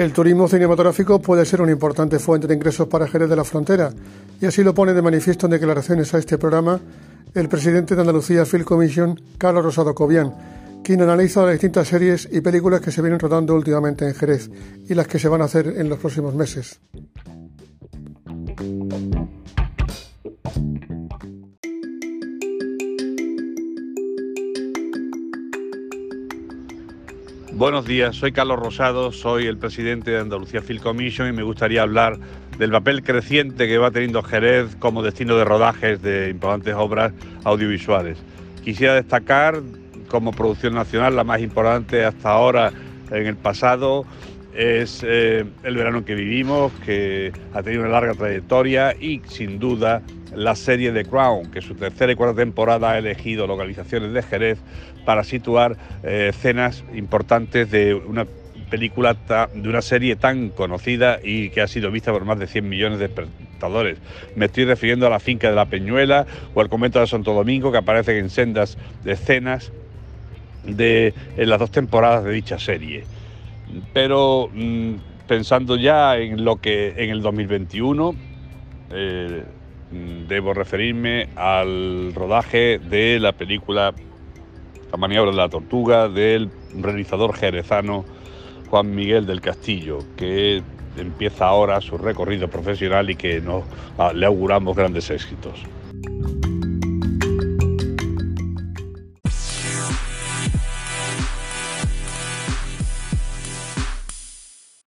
El turismo cinematográfico puede ser una importante fuente de ingresos para Jerez de la Frontera, y así lo pone de manifiesto en declaraciones a este programa el presidente de Andalucía Film Commission, Carlos Rosado Cobian, quien analiza las distintas series y películas que se vienen rodando últimamente en Jerez y las que se van a hacer en los próximos meses. Buenos días, soy Carlos Rosado, soy el presidente de Andalucía Film Commission y me gustaría hablar del papel creciente que va teniendo Jerez como destino de rodajes de importantes obras audiovisuales. Quisiera destacar como producción nacional la más importante hasta ahora en el pasado es eh, el verano que vivimos, que ha tenido una larga trayectoria y sin duda la serie The Crown, que su tercera y cuarta temporada ha elegido localizaciones de Jerez para situar eh, escenas importantes de una película, de una serie tan conocida y que ha sido vista por más de 100 millones de espectadores. Me estoy refiriendo a la finca de la Peñuela o al convento de Santo Domingo, que aparecen en sendas escenas de en las dos temporadas de dicha serie. Pero mm, pensando ya en lo que en el 2021 eh, mm, debo referirme al rodaje de la película La maniobra de la tortuga del realizador jerezano Juan Miguel del Castillo, que empieza ahora su recorrido profesional y que ah, le auguramos grandes éxitos.